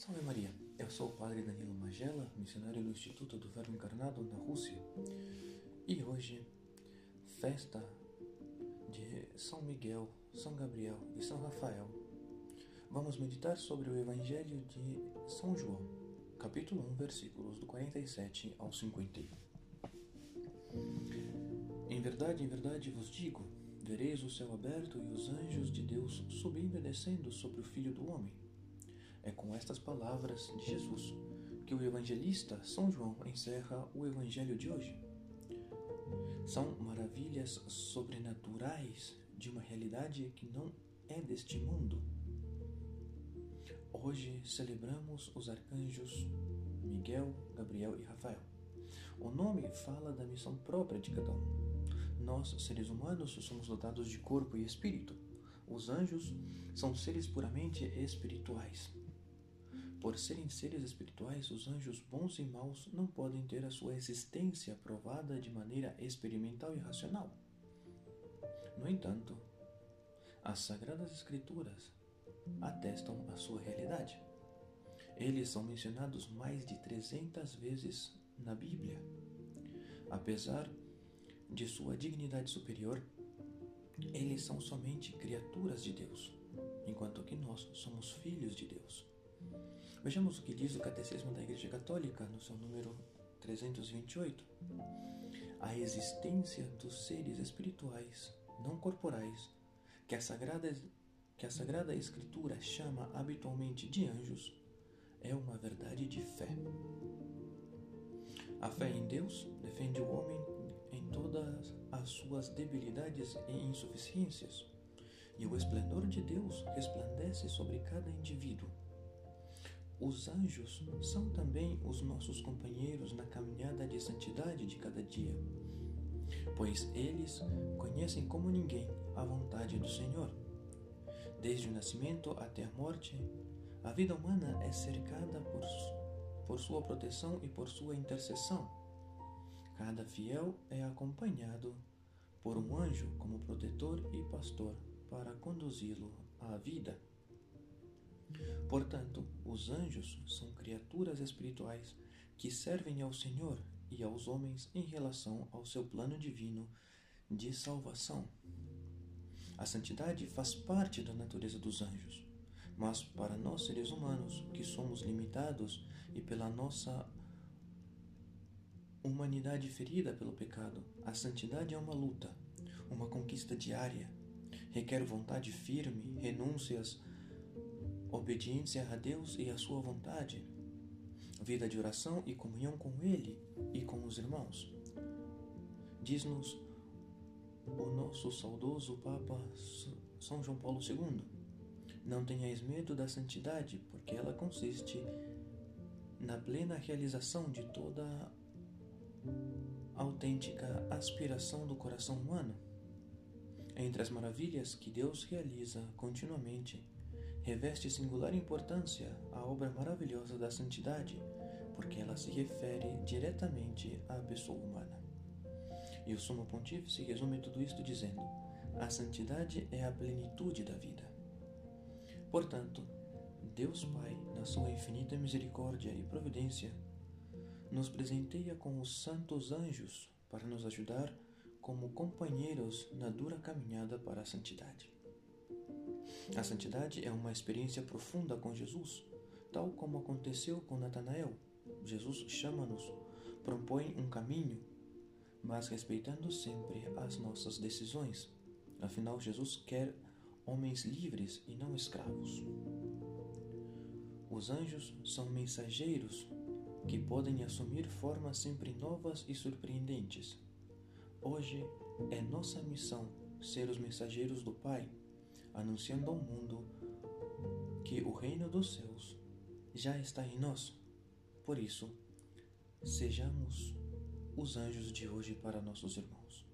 Salve Maria, eu sou o Padre Danilo Magela, missionário do Instituto do Verbo Encarnado na Rússia. E hoje, festa de São Miguel, São Gabriel e São Rafael. Vamos meditar sobre o Evangelho de São João, capítulo 1, versículos do 47 ao 51. Em verdade, em verdade vos digo: vereis o céu aberto e os anjos de Deus subindo e descendo sobre o Filho do Homem. É com estas palavras de Jesus que o evangelista São João encerra o evangelho de hoje. São maravilhas sobrenaturais de uma realidade que não é deste mundo. Hoje celebramos os arcanjos Miguel, Gabriel e Rafael. O nome fala da missão própria de cada um. Nós, seres humanos, somos dotados de corpo e espírito. Os anjos são seres puramente espirituais. Por serem seres espirituais, os anjos bons e maus não podem ter a sua existência provada de maneira experimental e racional. No entanto, as Sagradas Escrituras atestam a sua realidade. Eles são mencionados mais de 300 vezes na Bíblia. Apesar de sua dignidade superior, eles são somente criaturas de Deus, enquanto que nós somos filhos de Deus. Vejamos o que diz o Catecismo da Igreja Católica no seu número 328. A existência dos seres espirituais não corporais que a Sagrada, que a Sagrada Escritura chama habitualmente de anjos é uma verdade de fé. A fé em Deus defende o homem em todas as suas debilidades e insuficiências, e o esplendor de Deus resplandece sobre cada indivíduo os anjos são também os nossos companheiros na caminhada de santidade de cada dia, pois eles conhecem como ninguém a vontade do Senhor. Desde o nascimento até a morte, a vida humana é cercada por, por sua proteção e por sua intercessão. Cada fiel é acompanhado por um anjo como protetor e pastor para conduzi-lo à vida. Portanto, os anjos são criaturas espirituais que servem ao Senhor e aos homens em relação ao seu plano divino de salvação. A santidade faz parte da natureza dos anjos, mas para nós seres humanos, que somos limitados e pela nossa humanidade ferida pelo pecado, a santidade é uma luta, uma conquista diária. Requer vontade firme, renúncias obediência a Deus e a sua vontade, vida de oração e comunhão com Ele e com os irmãos. Diz-nos o nosso saudoso Papa São João Paulo II: Não tenhais medo da santidade, porque ela consiste na plena realização de toda autêntica aspiração do coração humano. Entre as maravilhas que Deus realiza continuamente, reveste singular importância a obra maravilhosa da santidade, porque ela se refere diretamente à pessoa humana. E o Sumo Pontífice resume tudo isto dizendo: a santidade é a plenitude da vida. Portanto, Deus Pai, na sua infinita misericórdia e providência, nos presenteia com os santos anjos para nos ajudar como companheiros na dura caminhada para a santidade. A santidade é uma experiência profunda com Jesus, tal como aconteceu com Natanael. Jesus chama-nos, propõe um caminho, mas respeitando sempre as nossas decisões. Afinal, Jesus quer homens livres e não escravos. Os anjos são mensageiros que podem assumir formas sempre novas e surpreendentes. Hoje é nossa missão ser os mensageiros do Pai anunciando ao mundo que o reino dos céus já está em nós. Por isso, sejamos os anjos de hoje para nossos irmãos.